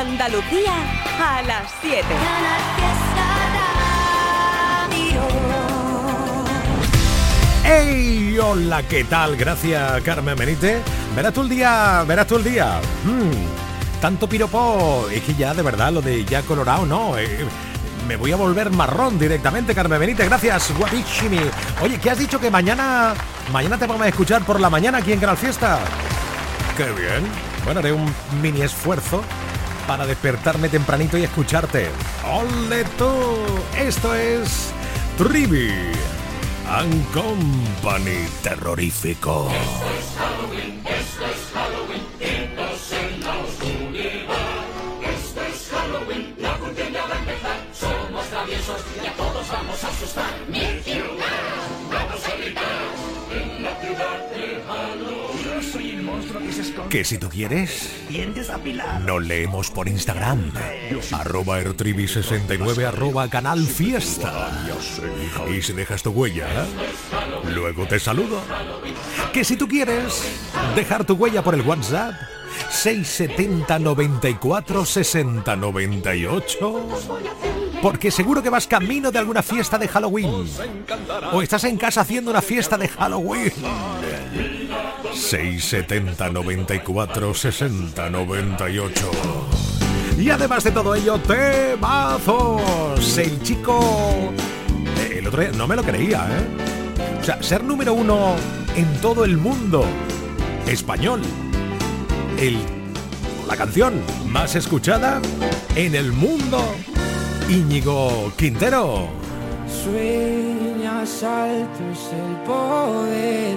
Andalucía a las 7. ¡Hey! Hola, ¿qué tal? Gracias, Carmen Benítez. Verás tú el día, verás tú el día. Mm, tanto piropo, es que ya de verdad lo de ya colorado, no. Eh, me voy a volver marrón directamente, Carmen Benítez. Gracias, guapísimi. Oye, ¿qué has dicho que mañana, mañana te vamos a escuchar por la mañana aquí en Canal Fiesta? ¡Qué bien! Bueno, haré un mini esfuerzo para despertarme tempranito y escucharte. ¡Ole tú! Esto es Trivi and Company Terrorífico. Que si tú quieres, nos leemos por Instagram. Arroba Ertrivi69, arroba Canal Fiesta. Y si dejas tu huella, luego te saludo. Que si tú quieres dejar tu huella por el WhatsApp, 670 94 60 98. Porque seguro que vas camino de alguna fiesta de Halloween. O estás en casa haciendo una fiesta de Halloween. 670 94 60 98. Y además de todo ello, temazos. El chico. El otro día no me lo creía, ¿eh? O sea, ser número uno en todo el mundo español. El, la canción más escuchada en el mundo. Íñigo Quintero. Sueñas alto es el poder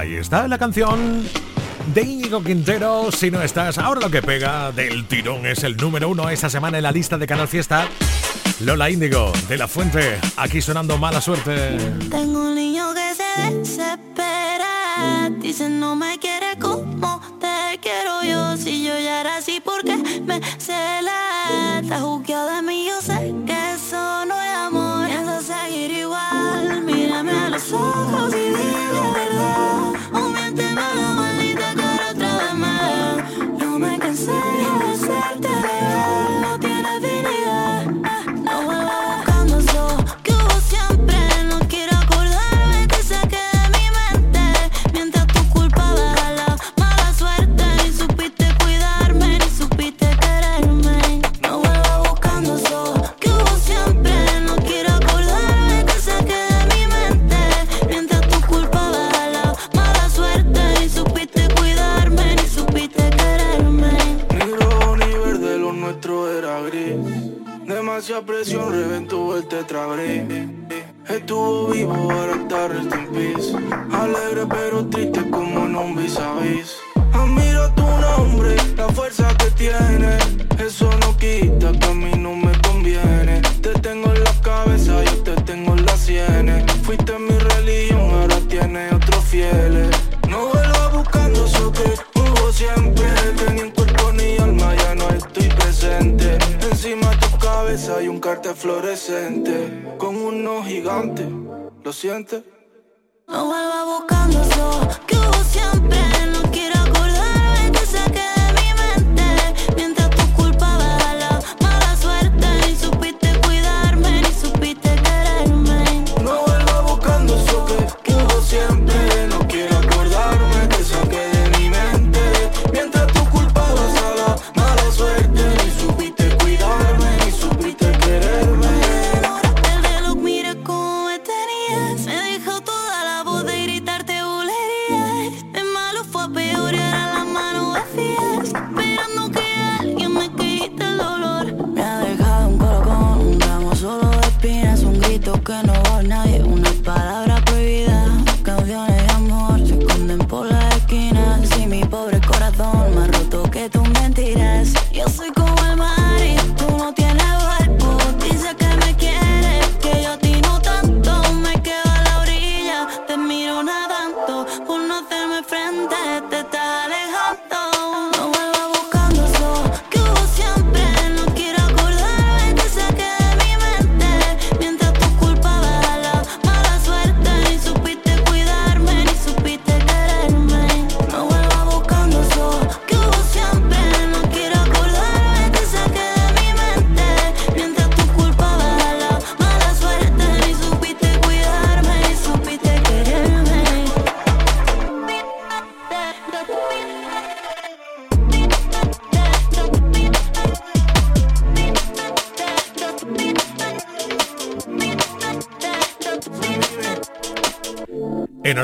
Ahí está la canción de Íñigo Quintero. Si no estás, ahora lo que pega del tirón es el número uno esta semana en la lista de Canal Fiesta. Lola Índigo de la Fuente, aquí sonando mala suerte. Tengo un niño que se desespera, dice no me quiere como te quiero yo, si yo ya era así porque me cela, está juzgado de mí, yo sé que eso no es los ojos y dime verdad, o miénteme la maldita cara otra vez más, no me cansé de hacerte real,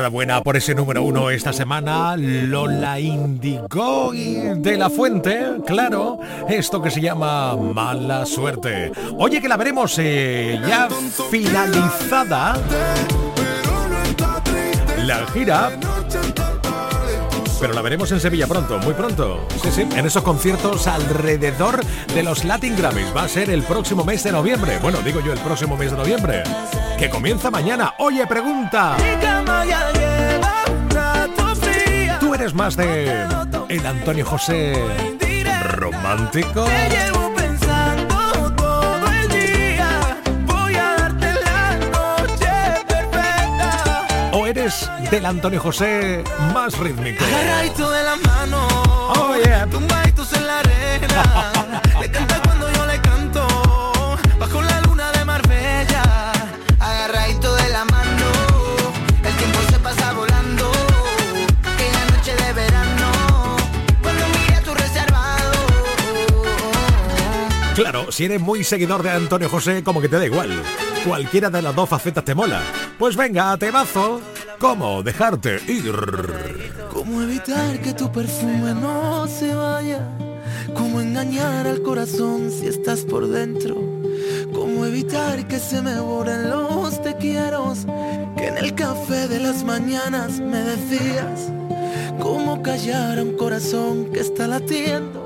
Enhorabuena por ese número uno esta semana, Lola Indigo de la Fuente, claro, esto que se llama Mala Suerte. Oye, que la veremos eh, ya finalizada la gira, pero la veremos en Sevilla pronto, muy pronto. En esos conciertos alrededor de los Latin Grammys. Va a ser el próximo mes de noviembre. Bueno, digo yo el próximo mes de noviembre, que comienza mañana. Oye, pregunta. ¿Tú eres más de el Antonio José romántico? ¿O eres del Antonio José más rítmico? Agarradito de la mano. Oh, yeah. Tumbaditos en la arena. Claro, si eres muy seguidor de Antonio José, como que te da igual. Cualquiera de las dos facetas te mola. Pues venga, temazo. ¿Cómo dejarte ir? ¿Cómo evitar que tu perfume no se vaya? ¿Cómo engañar al corazón si estás por dentro? ¿Cómo evitar que se me borren los te quiero? Que en el café de las mañanas me decías. ¿Cómo callar a un corazón que está latiendo?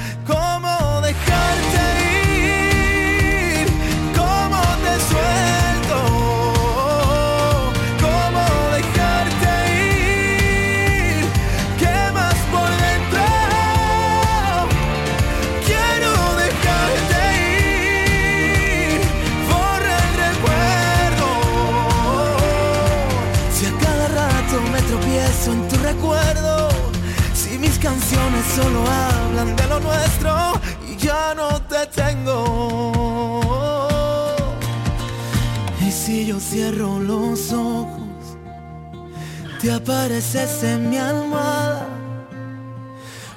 ¿Cómo en mi almohada.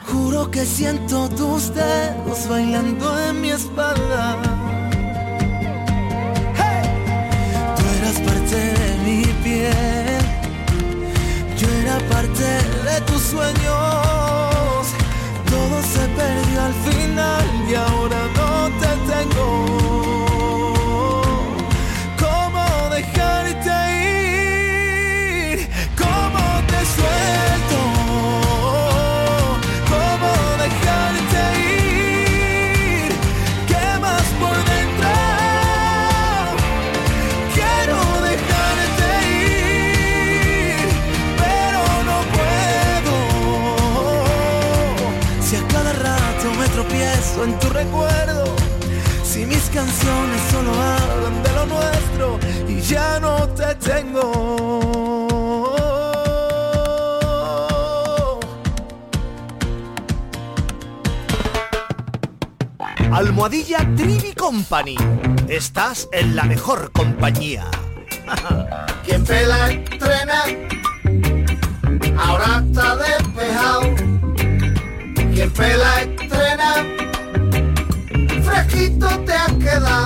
Juro que siento tus dedos bailando en mi espalda. Tú eras parte de mi piel, yo era parte de tus sueños. Todo se perdió al final y ahora recuerdo, si mis canciones solo hablan de lo nuestro y ya no te tengo. Almohadilla Trivi Company. Estás en la mejor compañía. Quien pela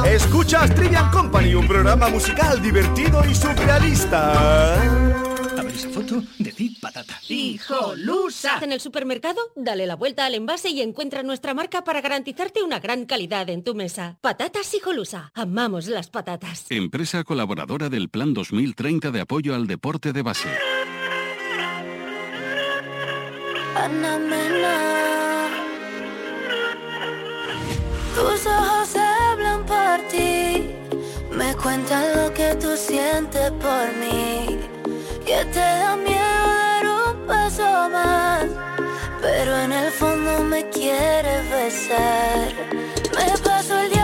Escuchas Trivian Company, un programa musical divertido y surrealista. A ver esa foto, decid patata. ¡Hijolusa! En el supermercado, dale la vuelta al envase y encuentra nuestra marca para garantizarte una gran calidad en tu mesa. Patatas Hijolusa. Amamos las patatas. Empresa colaboradora del Plan 2030 de apoyo al deporte de base. Tus ojos me cuentan lo que tú sientes por mí, que te da miedo dar un paso más, pero en el fondo me quieres besar. Me paso el día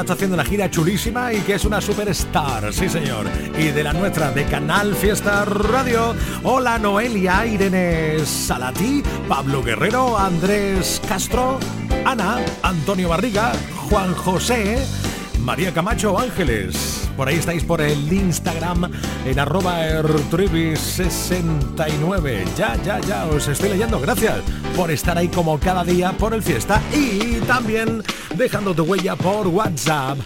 está haciendo una gira chulísima y que es una superstar, sí señor. Y de la nuestra, de Canal Fiesta Radio. Hola Noelia, Irene Salatí, Pablo Guerrero, Andrés Castro, Ana, Antonio Barriga, Juan José, María Camacho Ángeles. Por ahí estáis por el Instagram en arroba ertribi69. Ya, ya, ya, os estoy leyendo. Gracias por estar ahí como cada día por el fiesta y también dejando tu huella por WhatsApp.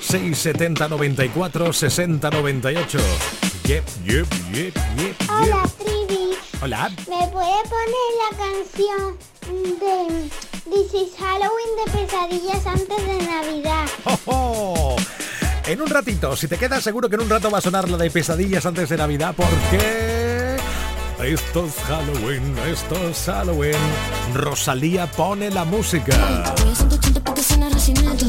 670 94 60 98. Yep, yep, yep, yep, Hola. Trivi. Hola. ¿Me puede poner la canción de This is Halloween de pesadillas antes de Navidad? ¡Oh, oh! En un ratito, si te quedas seguro que en un rato va a sonar la de pesadillas antes de Navidad porque... Esto es Halloween, esto es Halloween. Rosalía pone la música. Voy a 180 porque suena recinito.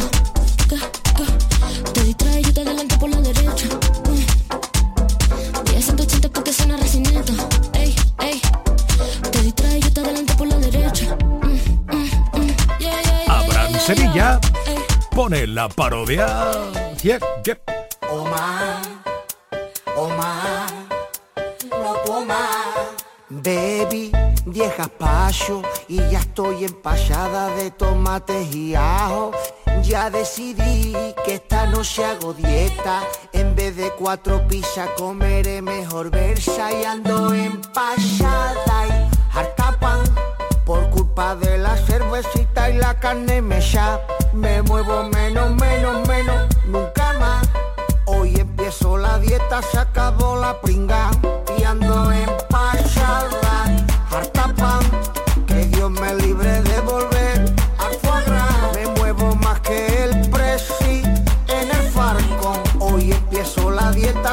¿Qué? ¿Qué? Te distrae, yo te adelanto por la derecha. Mm. Voy a 180 porque suena recinito. Ey, ey. Te distrae, yo te adelanto por la derecha. Yeah, yeah, yeah, Abraham Sevilla pone la parodia. Yep, yep. Omar, Omar. Baby, viejas pacho y ya estoy empachada de tomates y ajo. Ya decidí que esta noche hago dieta. En vez de cuatro pizzas comeré mejor versa y ando empachada y harta pan. Por culpa de la cervecita y la carne mecha Me muevo menos, menos, menos, nunca más Hoy empiezo la dieta, se acabó la pringa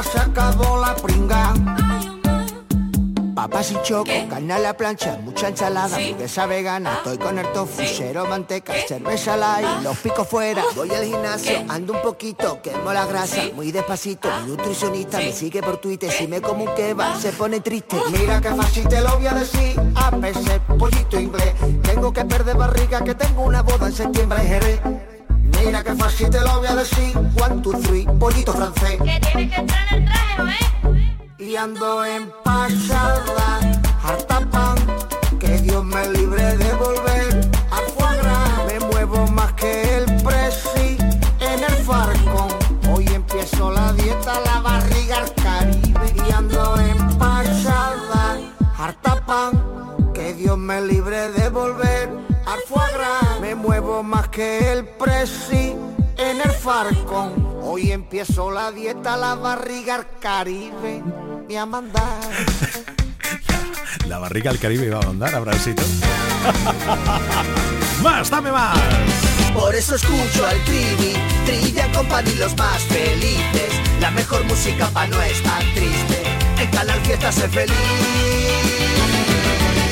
se acabó la pringa. Papas y choco, carne a la plancha, mucha ensalada, hamburguesa vegana, estoy con el tofu, cero manteca, cerveza light, los picos fuera, voy al gimnasio, ando un poquito, quemo la grasa, muy despacito, mi nutricionista me sigue por Twitter, si me como un kebab, se pone triste, mira que fácil te lo voy a decir, a veces pollito inglés, tengo que perder barriga, que tengo una boda en septiembre en Jerez. Que fácil te lo voy a decir, one, two, three, pollito francés. Que tienes que entrar en el traje, ¿no es? Y ando empachada, harta que el presi en el farcón. Hoy empiezo la dieta, la barriga al Caribe. Me a mandar. La barriga al Caribe va a mandar, Abrancito. más, dame más. Por eso escucho al Trivi, Trivia Company los más felices. La mejor música pa' no estar triste. En Canal Fiesta sé feliz.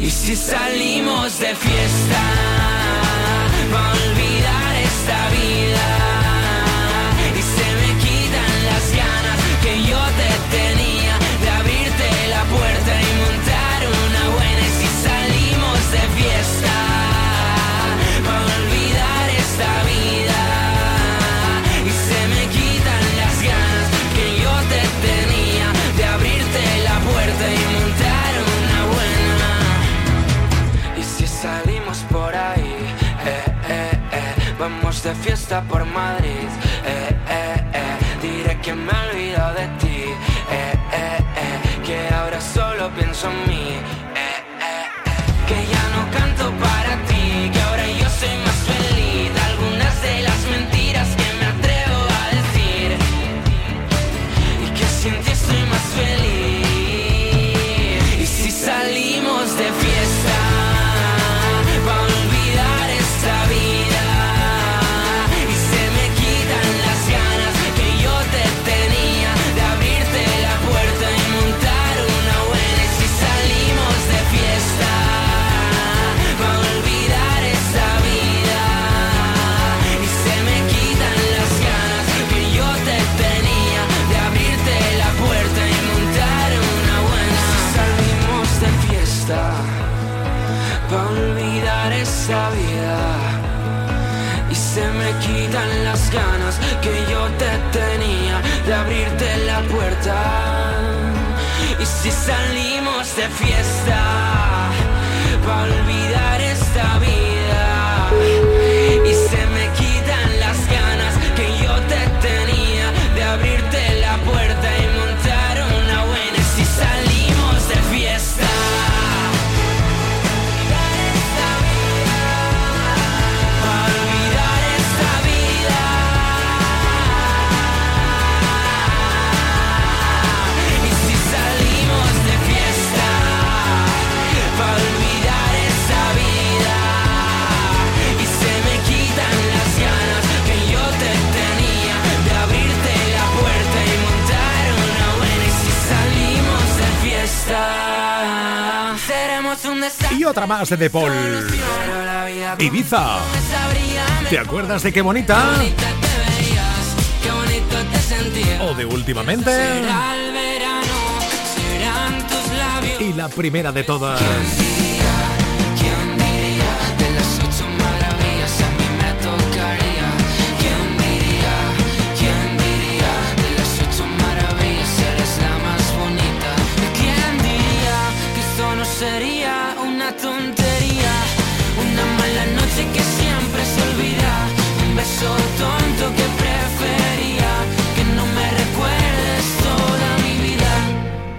Y si salimos de fiesta, va a olvidar de fiesta por Madrid. Eh, si salimos de fiesta, olvidar otra más de De Paul. Ibiza. ¿Te acuerdas de qué bonita? O de últimamente. Y la primera de todas.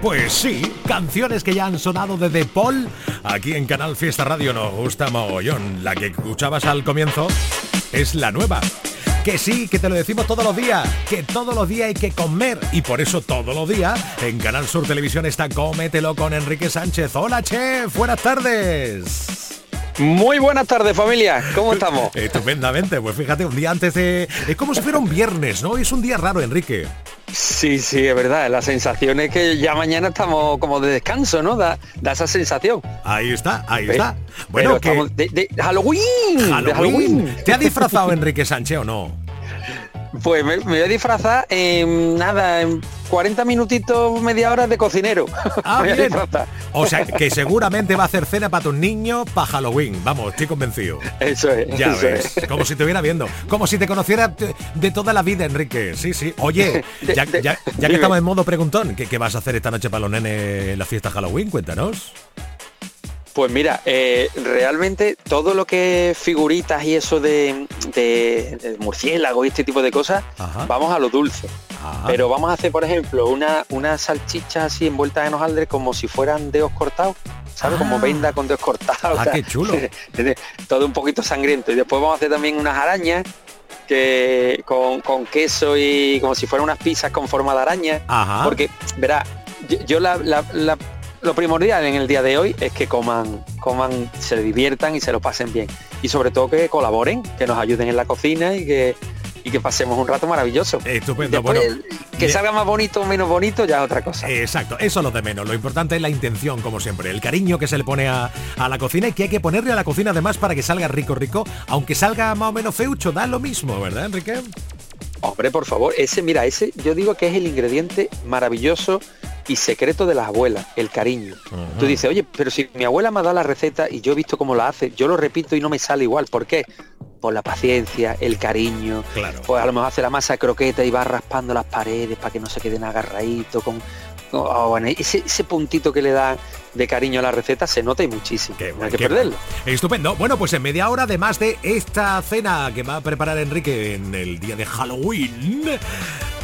Pues sí, canciones que ya han sonado de The Paul. Aquí en Canal Fiesta Radio nos gusta mogollón. La que escuchabas al comienzo es la nueva. Que sí, que te lo decimos todos los días, que todos los días hay que comer y por eso todos los días en Canal Sur Televisión está Cómetelo con Enrique Sánchez. Hola, chef, buenas tardes. Muy buenas tardes familia, ¿cómo estamos? Estupendamente, pues fíjate, un día antes de... Es como si fuera un viernes, ¿no? Es un día raro, Enrique. Sí, sí, es verdad, la sensación es que ya mañana estamos como de descanso, ¿no? Da, da esa sensación. Ahí está, ahí está. Bueno, que... de, de Halloween, de Halloween. Halloween. ¿Te ha disfrazado Enrique Sánchez o no? Pues me, me voy a disfrazar en nada, en 40 minutitos, media hora de cocinero. Ah, bien. O sea, que seguramente va a hacer cena para tus niños para Halloween. Vamos, estoy convencido. Eso es. Ya eso ves, es. como si te hubiera viendo, como si te conociera de, toda la vida, Enrique. Sí, sí. Oye, ya, ya- ya que estamos en modo preguntón, ¿qué, qué vas a hacer esta noche para los nenes en la fiesta Halloween? Cuéntanos. Pues mira, eh, realmente todo lo que figuritas y eso de, de, de murciélago y este tipo de cosas, Ajá. vamos a lo dulce. Ah. Pero vamos a hacer, por ejemplo, una, unas salchichas así envueltas en hojaldre como si fueran dedos cortados. ¿Sabes? Ah. Como venda con dedos cortados. Ah, o sea, qué chulo. todo un poquito sangriento. Y después vamos a hacer también unas arañas que con, con queso y como si fueran unas pizzas con forma de araña. Ajá. Porque, verá, yo, yo la, la- la- lo primordial en el día de hoy es que coman, coman, se diviertan y se lo pasen bien. Y sobre todo que colaboren, que nos ayuden en la cocina y que, y que pasemos un rato maravilloso. Estupendo, Después, bueno. que salga más bonito o menos bonito ya es otra cosa. Exacto, eso es lo de menos. Lo importante es la intención, como siempre, el cariño que se le pone a, a la cocina y que hay que ponerle a la cocina además para que salga rico, rico, aunque salga más o menos feucho, da lo mismo, ¿verdad, Enrique? Hombre, por favor, ese, mira, ese yo digo que es el ingrediente maravilloso y secreto de las abuelas, el cariño. Tú dices, oye, pero si mi abuela me ha dado la receta y yo he visto cómo la hace, yo lo repito y no me sale igual. ¿Por qué? Por la paciencia, el cariño. Claro. Pues a lo mejor hace la masa croqueta y va raspando las paredes para que no se queden agarraditos con. con- oh, bueno, ese, ese puntito que le da de cariño a la receta, se nota y muchísimo. no hay que perderlo. Estupendo. Bueno, pues en media hora, además de esta cena que va a preparar Enrique en el día de Halloween,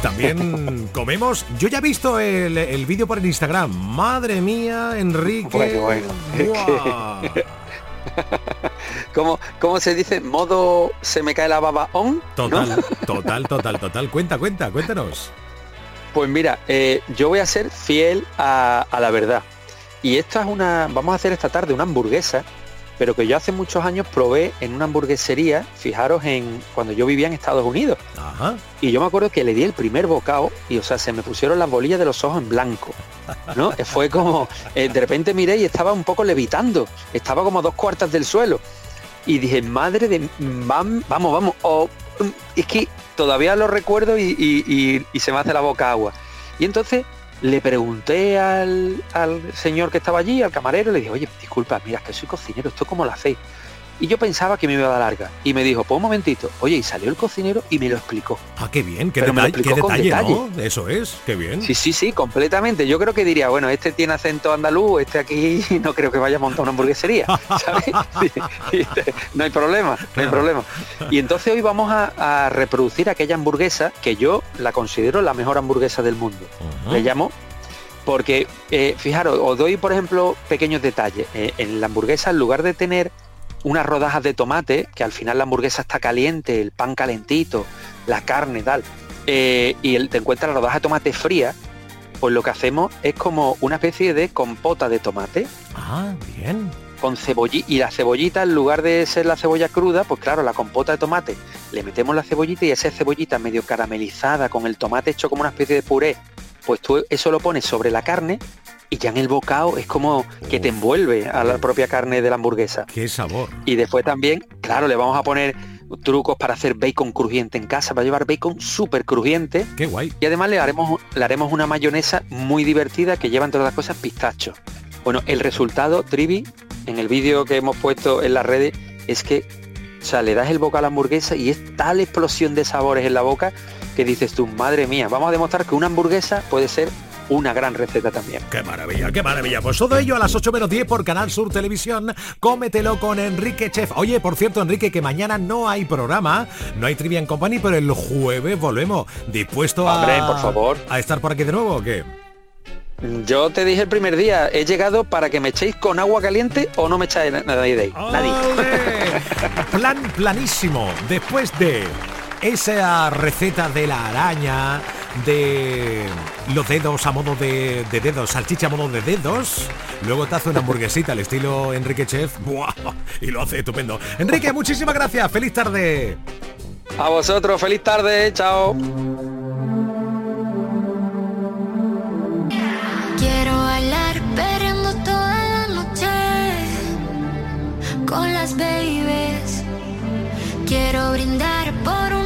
también comemos. Yo ya he visto el, el vídeo por el Instagram. Madre mía, Enrique. Bueno, bueno. ¿Cómo, ¿Cómo se dice? ¿Modo se me cae la baba on? ¿no? Total, total, total, total. Cuenta, cuenta, cuéntanos. Pues mira, eh, yo voy a ser fiel a, a la verdad. Y esta es una, vamos a hacer esta tarde una hamburguesa, pero que yo hace muchos años probé en una hamburguesería, fijaros en cuando yo vivía en Estados Unidos. Ajá. Y yo me acuerdo que le di el primer bocado y, o sea, se me pusieron las bolillas de los ojos en blanco. ¿No? Fue como, eh, de repente miré y estaba un poco levitando, estaba como a dos cuartas del suelo. Y dije, madre de, vam- vamos, vamos, o, mm, es que todavía lo recuerdo y, y- y- y se me hace la boca agua. Y entonces le pregunté al, al señor que estaba allí, al camarero, le dije, oye, disculpa, mira, que soy cocinero, ¿esto cómo lo hacéis? Y yo pensaba que me iba a dar larga. Y me dijo, pues un momentito. Oye, y salió el cocinero y me lo explicó. Ah, qué bien, qué Pero me lo qué explicó con detalle, ¿no? detalle. Eso es, qué bien. Sí, sí, sí, completamente. Yo creo que diría, bueno, este tiene acento andaluz, este aquí no creo que vaya a montar una hamburguesería, ¿sabes? No hay problema, no hay problema. Y entonces hoy vamos a, a reproducir aquella hamburguesa que yo la considero la mejor hamburguesa del mundo. Le llamo porque, eh, fijaros, os doy, por ejemplo, pequeños detalles. Eh, en la hamburguesa, en lugar de tener unas rodajas de tomate, que al final la hamburguesa está caliente, el pan calentito, la carne, tal, eh, y el- te encuentras la rodaja de tomate fría, pues lo que hacemos es como una especie de compota de tomate. Ah, bien. con cebollita y la cebollita en lugar de ser la cebolla cruda, pues claro, la compota de tomate, le metemos la cebollita y esa cebollita medio caramelizada con el tomate hecho como una especie de puré, pues tú eso lo pones sobre la carne y ya en el bocado es como que te envuelve a la propia carne de la hamburguesa. Qué sabor. Y después también, claro, le vamos a poner trucos para hacer bacon crujiente en casa, para llevar bacon súper crujiente. Qué guay. Y además le haremos, le haremos una mayonesa muy divertida que lleva entre otras cosas pistacho. Bueno, el resultado, Trivi, en el vídeo que hemos puesto en las redes, es que, o sea, le das el boca a la hamburguesa y es tal explosión de sabores en la boca que dices tú, madre mía, vamos a demostrar que una hamburguesa puede ser una gran receta también. Qué maravilla, qué maravilla. Pues todo ello a las 8 menos 10 por Canal Sur Televisión. Cómetelo con Enrique Chef. Oye, por cierto, Enrique, que mañana no hay programa, no hay Trivia en Company, pero el jueves volvemos. ¿Dispuesto a, Hombre, por favor. a estar por aquí de nuevo o qué? Yo te dije el primer día, he llegado para que me echéis con agua caliente o no me echáis na- nadie de ahí. Nadie. Plan planísimo. Después de esa receta de la araña, de los dedos a modo de, de dedos, salchicha a modo de dedos, luego te hace una hamburguesita al estilo Enrique Chef, ¡buah! y lo hace estupendo. Enrique, muchísimas gracias. Feliz tarde. A vosotros, feliz tarde, chao. Quiero bailar perreando toda la noche con las babies. Quiero brindar por un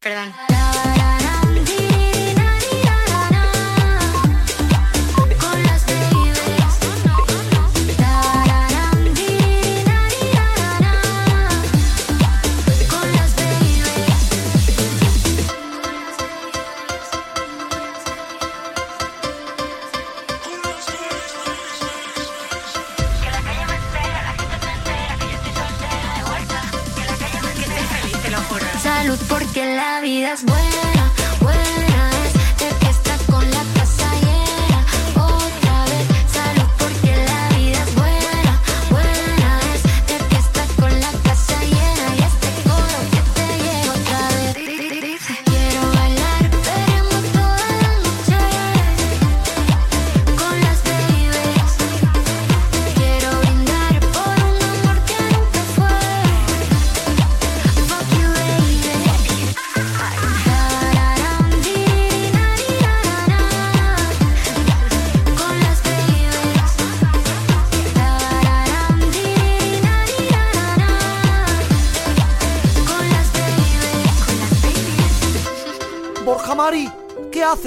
perdón.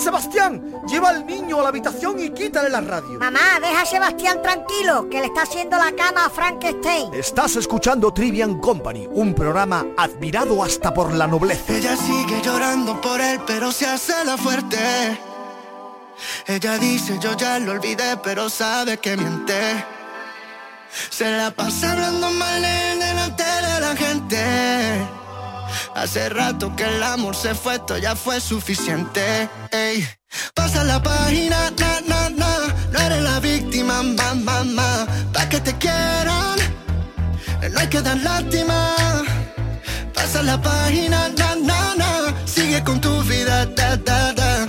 Sebastián, lleva al niño a la habitación y quítale la radio. Mamá, deja a Sebastián tranquilo, que le está haciendo la cama a Frankenstein. Estás escuchando Trivian Company, un programa admirado hasta por la nobleza. Ella sigue llorando por él, pero se hace la fuerte. Ella dice yo ya lo olvidé, pero sabe que miente. Se la pasa hablando mal de Hace rato que el amor se fue, esto ya fue suficiente. Ey. Pasa la página, na, na, na. No eres la víctima, ma, ma, ma. Pa' que te quieran, no hay que dar lástima. Pasa la página, na, na, na. Sigue con tu vida, da, da, da.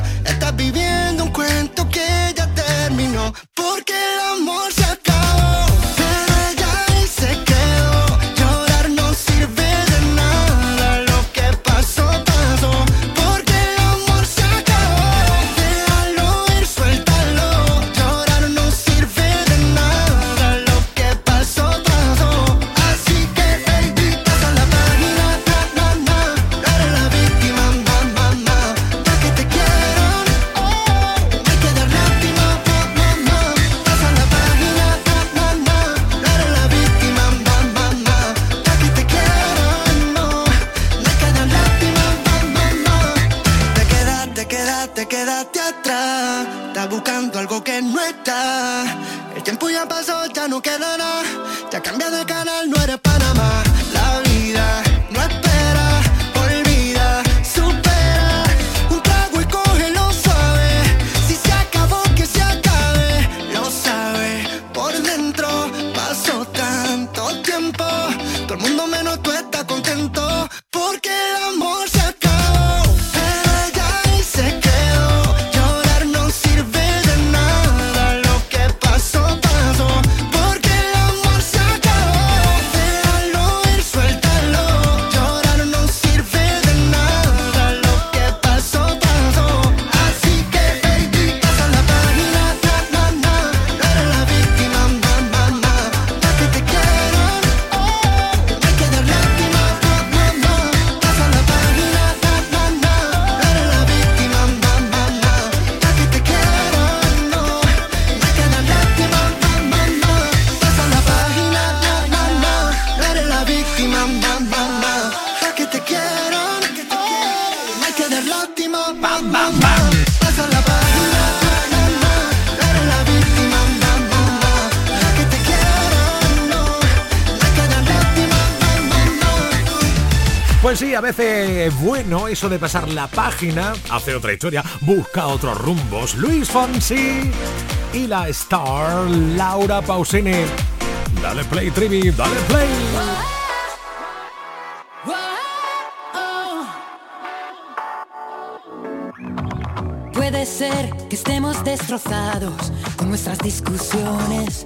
Bueno eso de pasar la página, hacer otra historia, busca otros rumbos. Luis Fonsi y la star Laura Pausini. Dale play, Trivi, dale play. Puede ser que estemos destrozados con nuestras discusiones,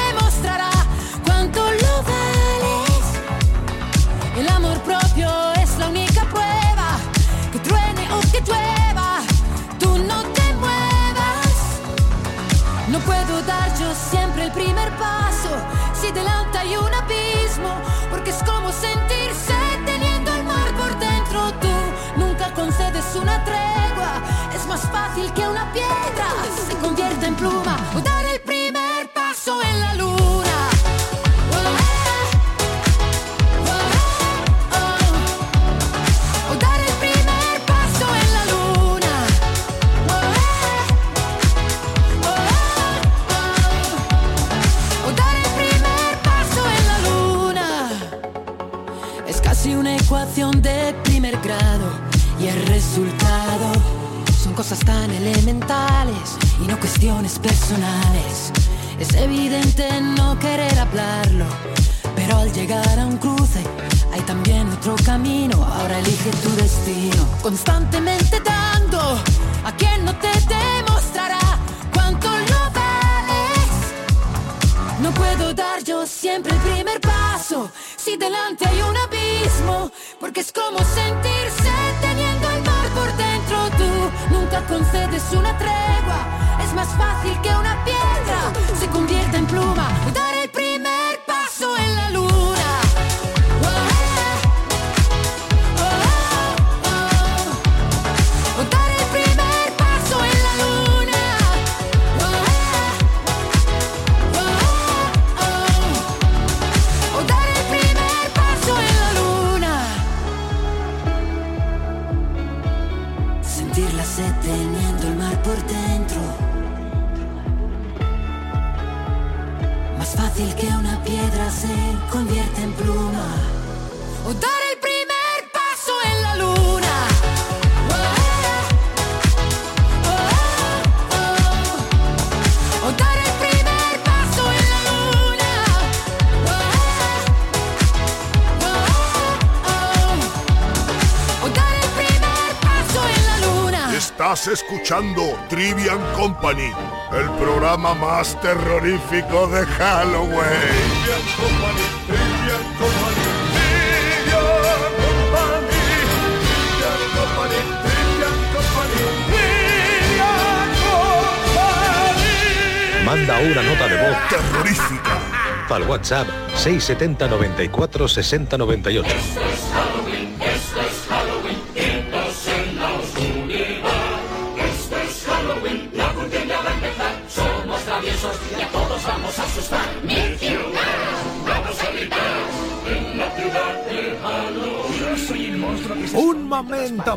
concedes una tregua, es más fácil que una piedra se convierta en pluma o dar el primer paso en la luna. Personales. Es evidente no querer hablarlo, pero al llegar a un cruce hay también otro camino. Ahora elige tu destino. Constantemente dando a quien no te demostrará cuánto lo vales. No puedo dar yo siempre el primer paso si delante hay un abismo, porque es como sentirse teniendo el mar por dentro. Tú nunca concedes una tregua, es más fácil que una piedra se convierta en pluma. Estás escuchando Trivian Company, el programa más terrorífico de Halloween. Manda una nota de voz terrorífica al WhatsApp 670 94 60 98.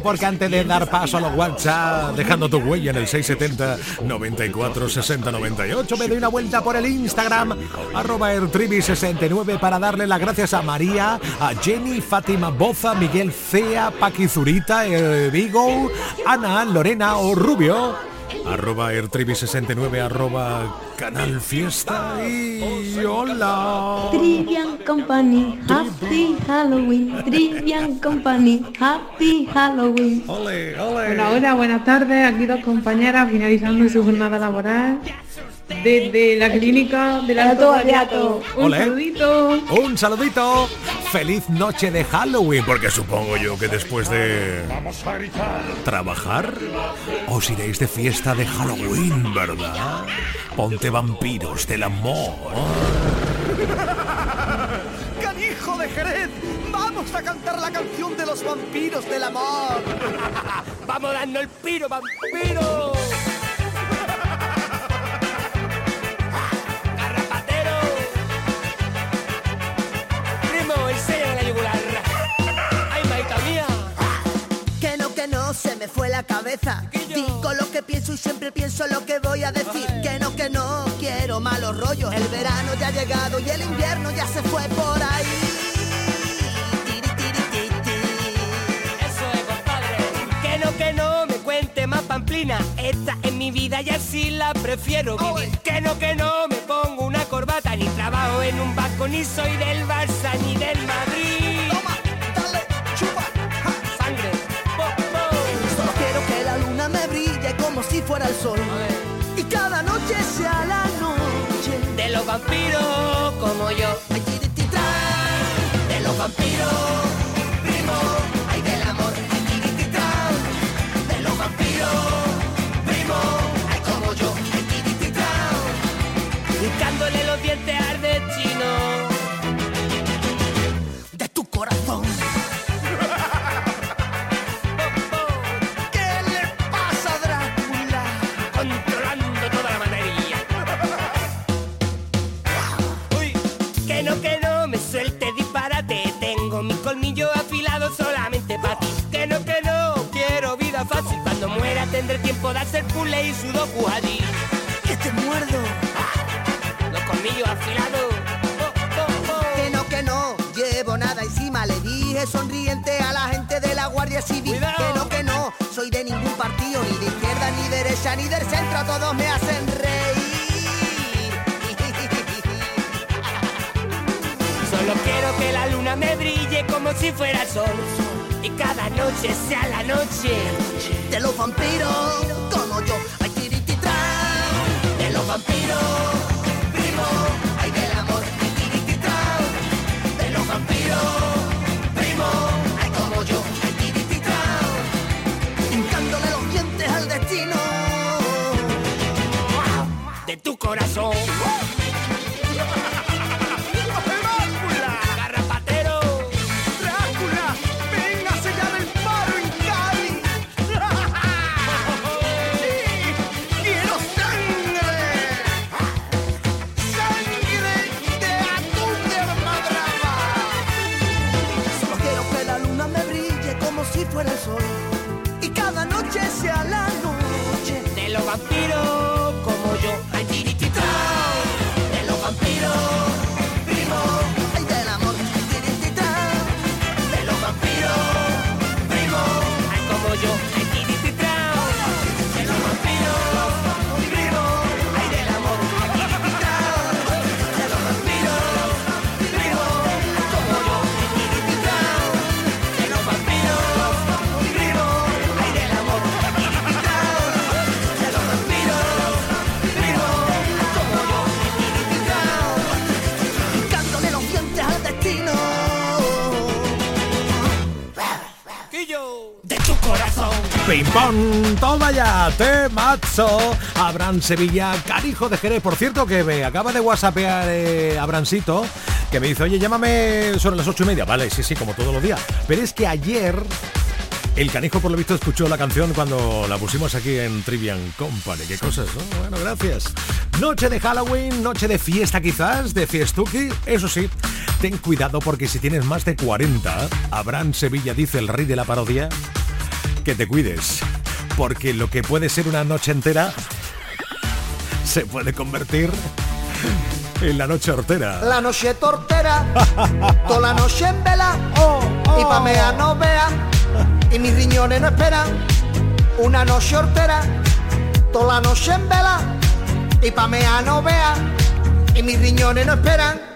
Porque antes de dar paso a los WhatsApp, dejando tu huella en el 670 94 60 98, me doy una vuelta por el Instagram, arroba ertribi69, para darle las gracias a María, a Jenny, Fátima Boza, Miguel Cea, Paqui Zurita, eh, Vigo, Ana, Lorena o Rubio, arroba ertribi69, arroba canal fiesta y hola. Trivian Company, Happy Halloween. Trivian Company, Happy Halloween. Ole, Hola, hola, buenas tardes. Aquí dos compañeras finalizando su jornada laboral desde la clínica del Alto Bariato. Un Ole. saludito. Un saludito. Feliz noche de Halloween, porque supongo yo que después de trabajar os iréis de fiesta de Halloween, ¿verdad? Ponte vampiros del amor. ¡Canijo de Jerez! ¡Vamos a cantar la canción de los vampiros del amor! ¡Vamos dando el piro, vampiro! Me fue la cabeza. Digo lo que pienso y siempre pienso lo que voy a decir. Que no, que no, quiero malos rollos. El verano ya ha llegado y el invierno ya se fue por ahí. No, que no, me cuente más pamplina. Esta es mi vida y así la prefiero vivir. Que no, que no, me pongo una corbata. Ni trabajo en un banco, ni soy del Barça, ni del Madrid. El sol. Y cada noche sea la noche. De los vampiros como yo. De los vampiros, tendré tiempo de hacer puzzles y sudoku allí. ¡Que te muerdo! Los colmillos afilados. Que no, que no, llevo nada encima. Le dije sonriente a la gente de la Guardia Civil. Que no, que no, soy de ningún partido, ni de izquierda, ni derecha, ni del centro. Todos me hacen reír. Solo quiero que la luna me brille como si fuera sol. Y cada noche sea la noche de los vampiros como yo. Ay, tirititran, de los vampiros, primo, ay, del amor. Ay, tirititran, de los vampiros, primo, ay, como yo. Ay, tirititran, hincándole los dientes al destino de tu corazón. Pong, toma ya, temazo. Abraham Sevilla, carijo de Jerez. Por cierto, que me acaba de whatsappear eh, Abrancito, que me dice, oye, llámame sobre las ocho y media. Vale, sí, sí, como todos los días. Pero es que ayer el canijo, por lo visto, escuchó la canción cuando la pusimos aquí en Trivian Company. Qué cosas, ¿no? Bueno, gracias. Noche de Halloween, noche de fiesta quizás, de fiestuki. Eso sí, ten cuidado porque si tienes más de 40, Abraham Sevilla dice el rey de la parodia, que te cuides. Porque lo que puede ser una noche entera se puede convertir en la noche hortera. La noche tortera, toda la noche en vela, y pa' mea no vea, y mis riñones no esperan. Una noche hortera, toda la noche en vela, y pa' mea no vea, y mis riñones no esperan.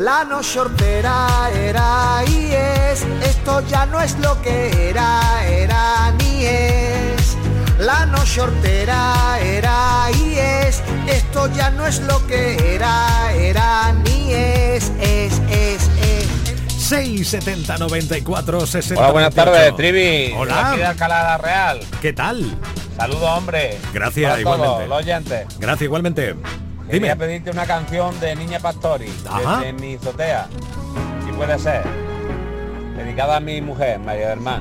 La noche hortera era y es, esto ya no es lo que era, era ni es. La noche hortera era y es, esto ya no es lo que era, era ni es, es, es, es. 670 94 60 Hola, buenas tardes, Trivi. Hola. Aquí de Alcalá de la Real. ¿Qué tal? Saludos, hombre. Gracias, Para todos igualmente. los oyentes. Gracias, igualmente. Quería Dime. pedirte una canción de Niña Pastori, Ajá. desde mi azotea. Si puede ser. Dedicada a mi mujer, María del Mar.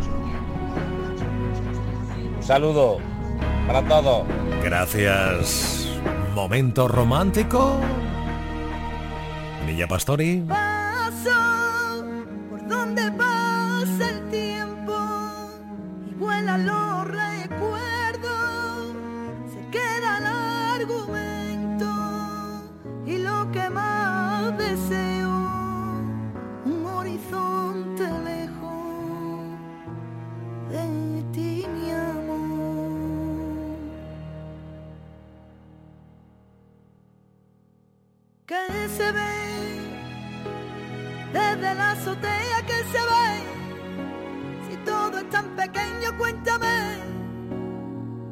Un saludo para todos. Gracias. Momento romántico. Niña Pastori. Paso por donde pasa el tiempo y vuelan los deseo, un horizonte lejos de ti, mi amor. que se ve desde la azotea que se ve si todo es tan pequeño cuéntame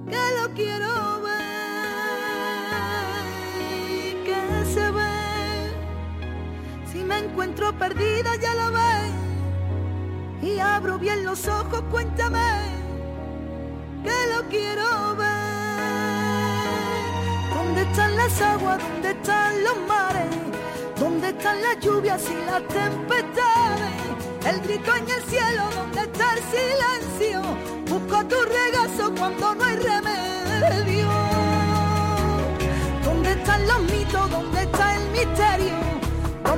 que lo quiero perdida ya lo ves y abro bien los ojos cuéntame que lo quiero ver ¿Dónde están las aguas? ¿Dónde están los mares? ¿Dónde están las lluvias y las tempestades? El grito en el cielo, ¿dónde está el silencio? Busco tu regazo cuando no hay remedio. ¿Dónde están los mitos? ¿Dónde está el misterio?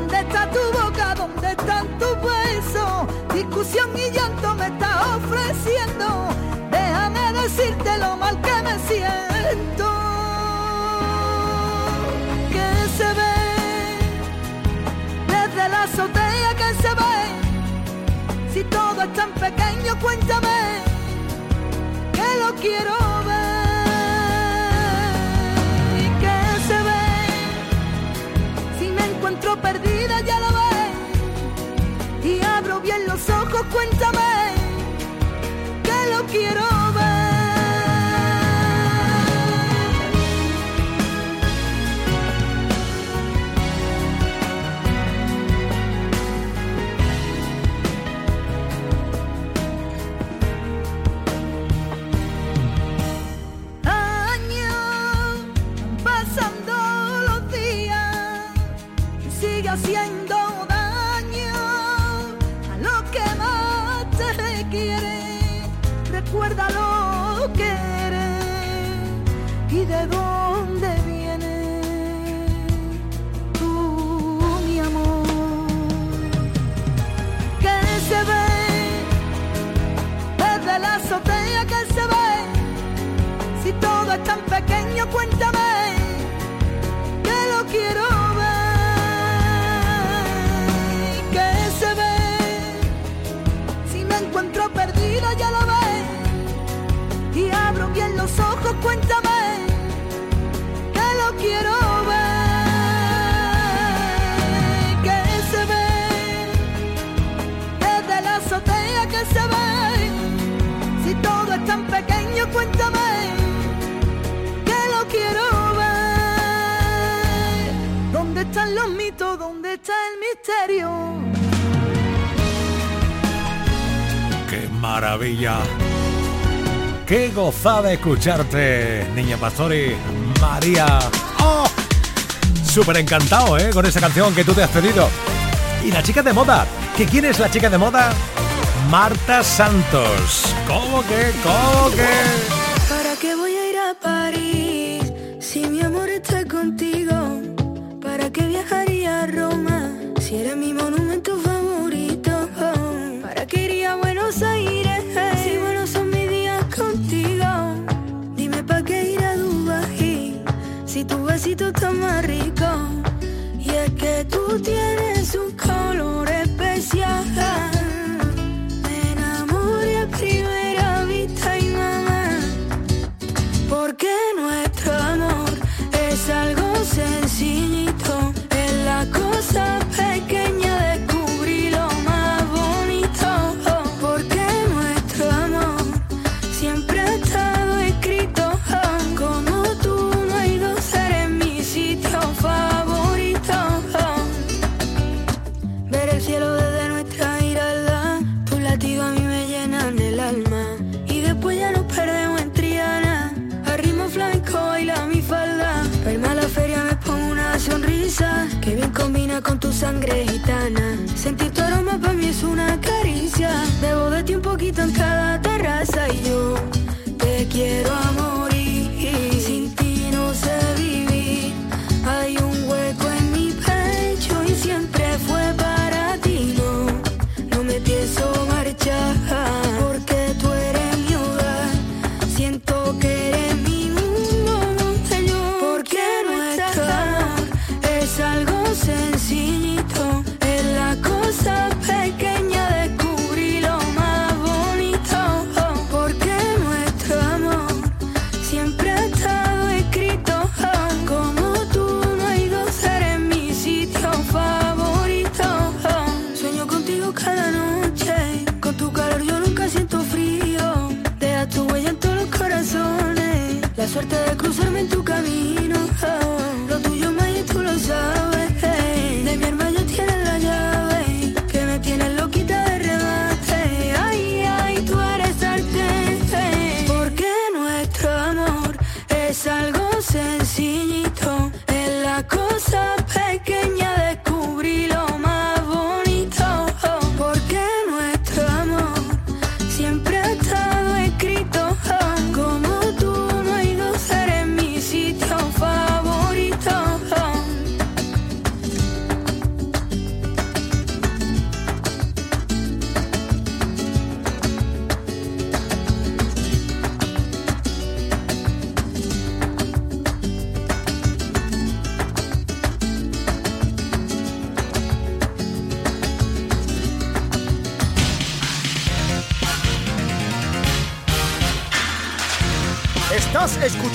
¿Dónde está tu boca? ¿Dónde están tus besos? Discusión y llanto me estás ofreciendo. Déjame decirte lo mal que me siento. Que se ve desde la azotea que se ve. Si todo es tan pequeño, cuéntame que lo quiero ver. Y que se ve si me encuentro perdida, novio en los ojos, cuéntame que lo quiero sueño, cuéntame. ¡Qué maravilla! ¡Qué gozada escucharte, Niña Pastori! ¡María! ¡Oh! Súper encantado, ¿eh? Con esa canción que tú te has pedido. Y la chica de moda. ¿Que quién es la chica de moda? Marta Santos. ¿Cómo que? ¿Cómo que?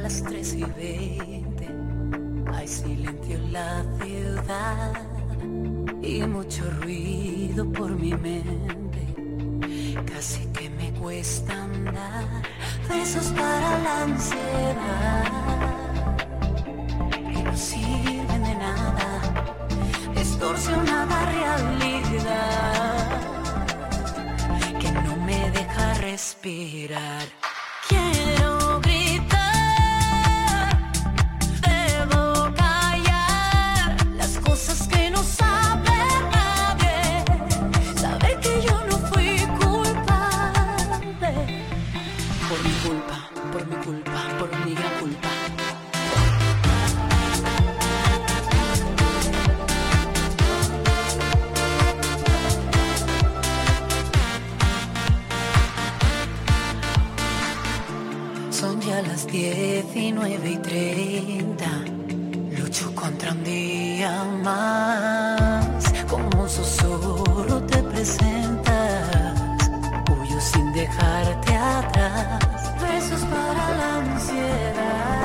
a las 3 y 20. Hay silencio en la ciudad y mucho ruido por mi mente. Casi que me cuesta andar. Besos para la ansiedad. Y no sirven de nada. Distorsionada realidad. Que no me deja respirar. Son ya las 19 y 30. Lucho contra un día más. Como un susurro te presentas. Huyo sin dejarte atrás. Besos para la ansiedad.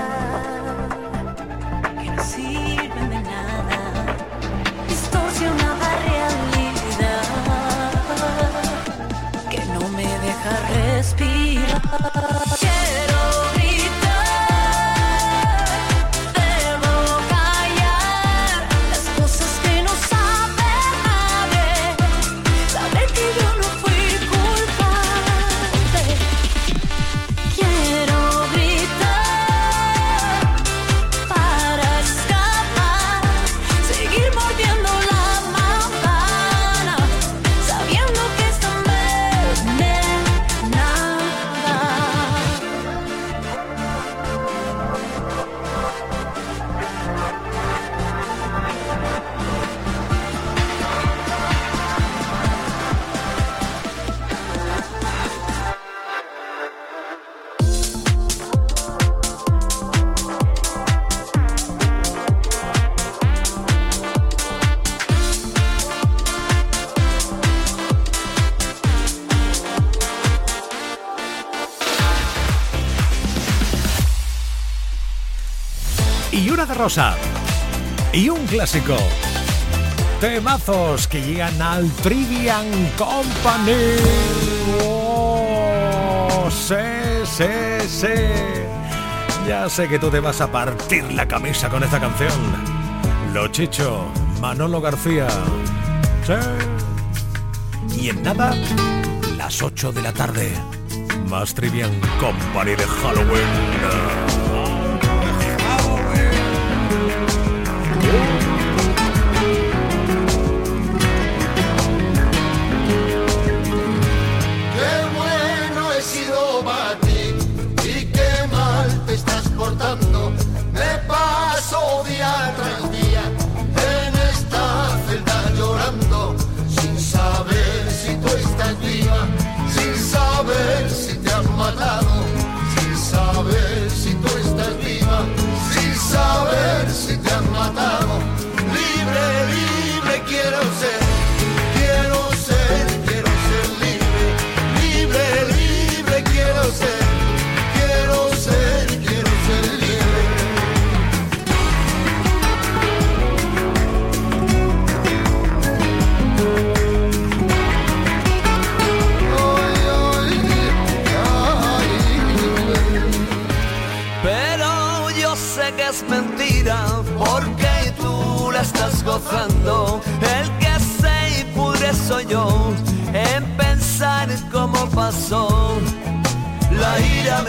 Rosa. Y un clásico. Temazos que llegan al Trivian Company. Oh, sí, sí, sí. Ya sé que tú te vas a partir la camisa con esta canción. Lo Chicho, Manolo García. Sí. Y en nada, las 8 de la tarde. Más Trivian Company de Halloween. Qué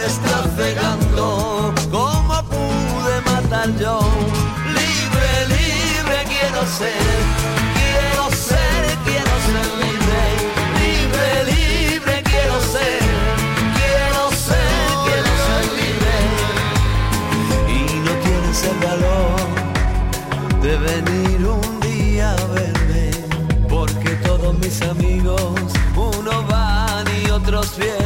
está cegando. ¿Cómo pude matar yo? Libre, libre quiero ser. Quiero ser, quiero ser libre. Libre, libre quiero ser. Quiero ser, quiero ser libre y no tienes el valor de venir un día a verme porque todo todos mis amigos, unos van y otros vienen.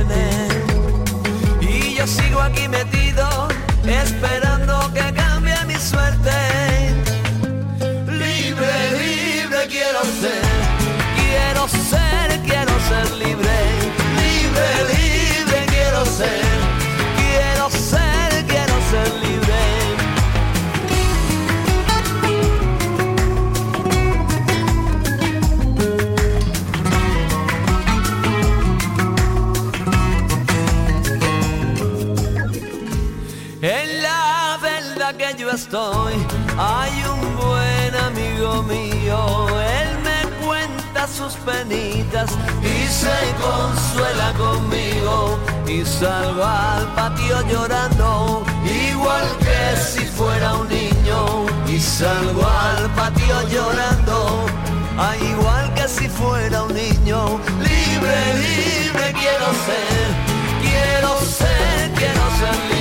Hay un buen amigo mío. Él me cuenta sus penitas y se consuela conmigo. Y salgo al patio llorando, igual que si fuera un niño. Y salgo al patio llorando, ah, igual que si fuera un niño. Libre, libre quiero ser, quiero ser, quiero ser. Libre,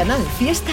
Canal Fiesta